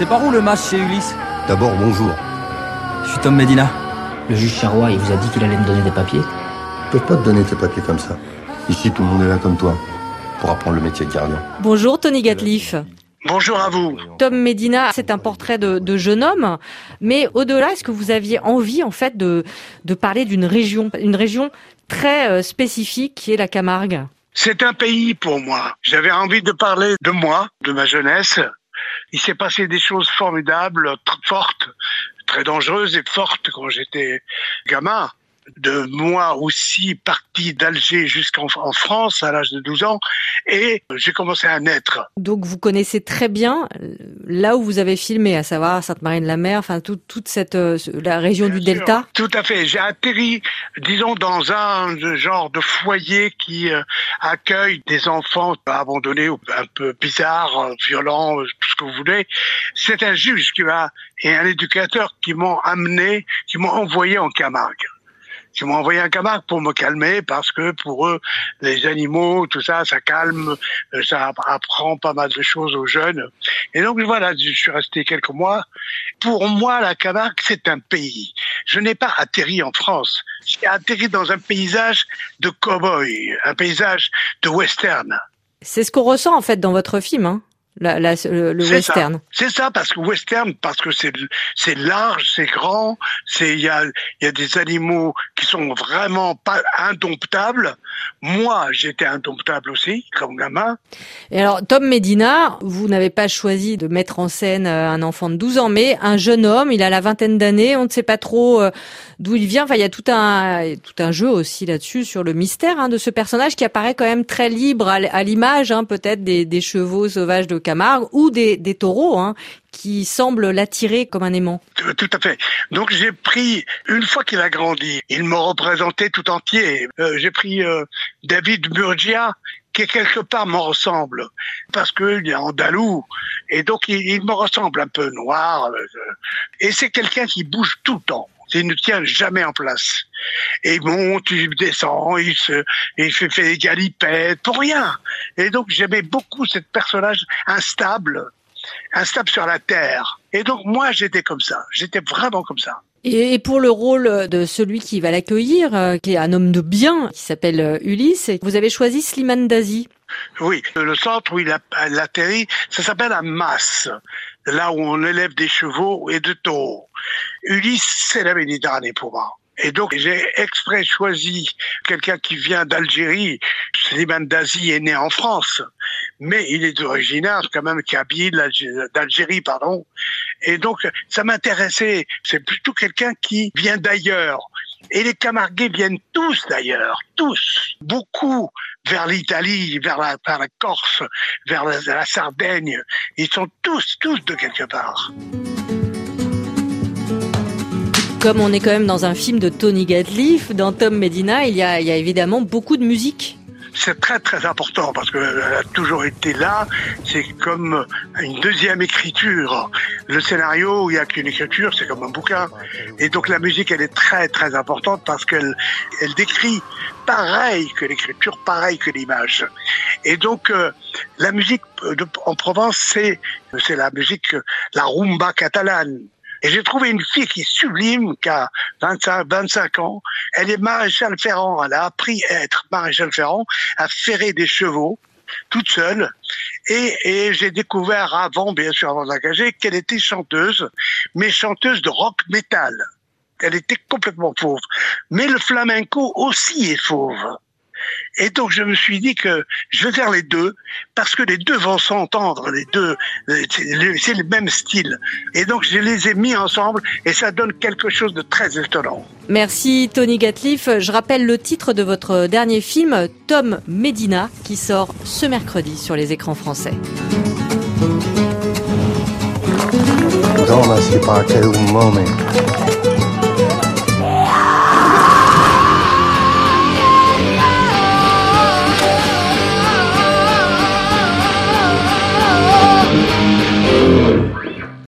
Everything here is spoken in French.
C'est par où le match chez Ulysse D'abord, bonjour. Je suis Tom Medina. Le juge Charrois, il vous a dit qu'il allait me donner des papiers Je peux pas te donner tes papiers comme ça. Ici, tout le monde est là comme toi, pour apprendre le métier de gardien. Bonjour Tony Gatliff. Bonjour à vous. Tom Medina, c'est un portrait de, de jeune homme, mais au-delà, est-ce que vous aviez envie en fait de, de parler d'une région, une région très euh, spécifique qui est la Camargue? C'est un pays pour moi. J'avais envie de parler de moi, de ma jeunesse. Il s'est passé des choses formidables, fortes, très dangereuses et fortes quand j'étais gamin. De moi aussi parti d'Alger jusqu'en en France à l'âge de 12 ans et j'ai commencé à naître. Donc vous connaissez très bien euh, là où vous avez filmé, à savoir Sainte-Marie-de-la-Mer, enfin tout- toute cette euh, la région du sûr. Delta. Tout à fait. J'ai atterri, disons, dans un genre de foyer qui euh, accueille des enfants abandonnés ou un peu bizarres, violents, tout ce que vous voulez. C'est un juge qui m'a et un éducateur qui m'ont amené, qui m'ont envoyé en Camargue. Qui m'ont envoyé en Camargue pour me calmer parce que pour eux, les animaux, tout ça, ça calme, euh, ça apprend pas mal de choses aux jeunes. Et donc voilà, je suis resté quelques mois. Pour moi, la Camargue, c'est un pays. Je n'ai pas atterri en France. J'ai atterri dans un paysage de cow-boy, un paysage de western. C'est ce qu'on ressent en fait dans votre film, hein, la, la- le, western. C'est ça, parce que western, parce que c'est c'est large, c'est grand, c'est il y a il y a des animaux qui sont vraiment pas indomptables. Moi, j'étais indomptable aussi, comme gamin. Et alors, Tom Medina, vous n'avez pas choisi de mettre en scène euh, un enfant de 12 ans, mais un jeune homme, il a la vingtaine d'années, on ne sait pas trop euh, d'où il vient. Enfin, il y a tout un, tout un jeu aussi là-dessus sur le mystère hein, de ce personnage qui apparaît quand même très libre à l'image, hein, peut-être des, des chevaux sauvages de Camargue ou des, taureaux hein, qui semblent l'attirer comme un aimant. Tout tout à fait. Donc j'ai pris, une fois qu'il a grandi, il me représentait tout entier. Euh, j'ai pris euh, David Murgia, qui quelque part me ressemble, parce qu'il est andalou, et donc il, me ressemble un peu noir, euh, et c'est quelqu'un qui bouge tout le temps. Il ne tient jamais en place. Et il monte, il descend, il se, il fait, fait des galipettes, pour rien. Et donc j'aimais beaucoup ce personnage instable, instable sur la terre. Et donc moi j'étais comme ça, j'étais vraiment comme ça. Et, pour le rôle de celui qui va l'accueillir, euh, qui est un homme de bien, qui s'appelle euh, Ulysse, vous avez choisi Slimane Dazi. Oui, le centre où il a il atterrit, ça s'appelle un mas, là où on élève des chevaux et de taureaux. Ulysse, c'est la Méditerranée pour moi. Et donc, j'ai exprès choisi quelqu'un qui vient d'Algérie. Slimane Dazi est né en France, mais il est originaire quand même Kabyle, d'Algérie, pardon. Et donc, ça m'intéressait. C'est plutôt quelqu'un qui vient d'ailleurs. Et les Camarguais viennent tous d'ailleurs, tous, beaucoup vers l'Italie, vers la, Corse, vers la, Sardaigne. Ils sont tous, tous de quelque part. Comme on est quand même dans un film de Tony Gatliff, dans Tom Medina, il y a évidemment beaucoup de musique. C'est très très important parce qu'elle a toujours été là. C'est comme une deuxième écriture. Le scénario, où il n'y a qu'une écriture, c'est comme un bouquin. Et donc la musique, elle est très très importante parce qu'elle elle décrit pareil que l'écriture, pareil que l'image. Et donc euh, la musique de- en Provence, c'est c'est la musique, la rumba catalane. Et j'ai trouvé une fille qui est sublime, qui a 25, 25 ans. Elle est maréchal Ferrand. Elle a appris à être maréchal Ferrand, à ferrer des chevaux, toute seule. Et, et j'ai découvert avant, bien sûr, avant de l'engager, qu'elle était chanteuse, mais chanteuse de rock metal. Elle était complètement fauve. Mais le flamenco aussi est fauve. Et donc je me suis dit que je vais faire les deux parce que les deux vont s'entendre, les deux, euh, c'est le même style. Et donc je les ai mis ensemble et ça donne quelque chose de très étonnant. Merci Tony Gatliff. Je rappelle le titre de votre dernier film, Tom Medina, qui sort ce mercredi sur les écrans français. Donna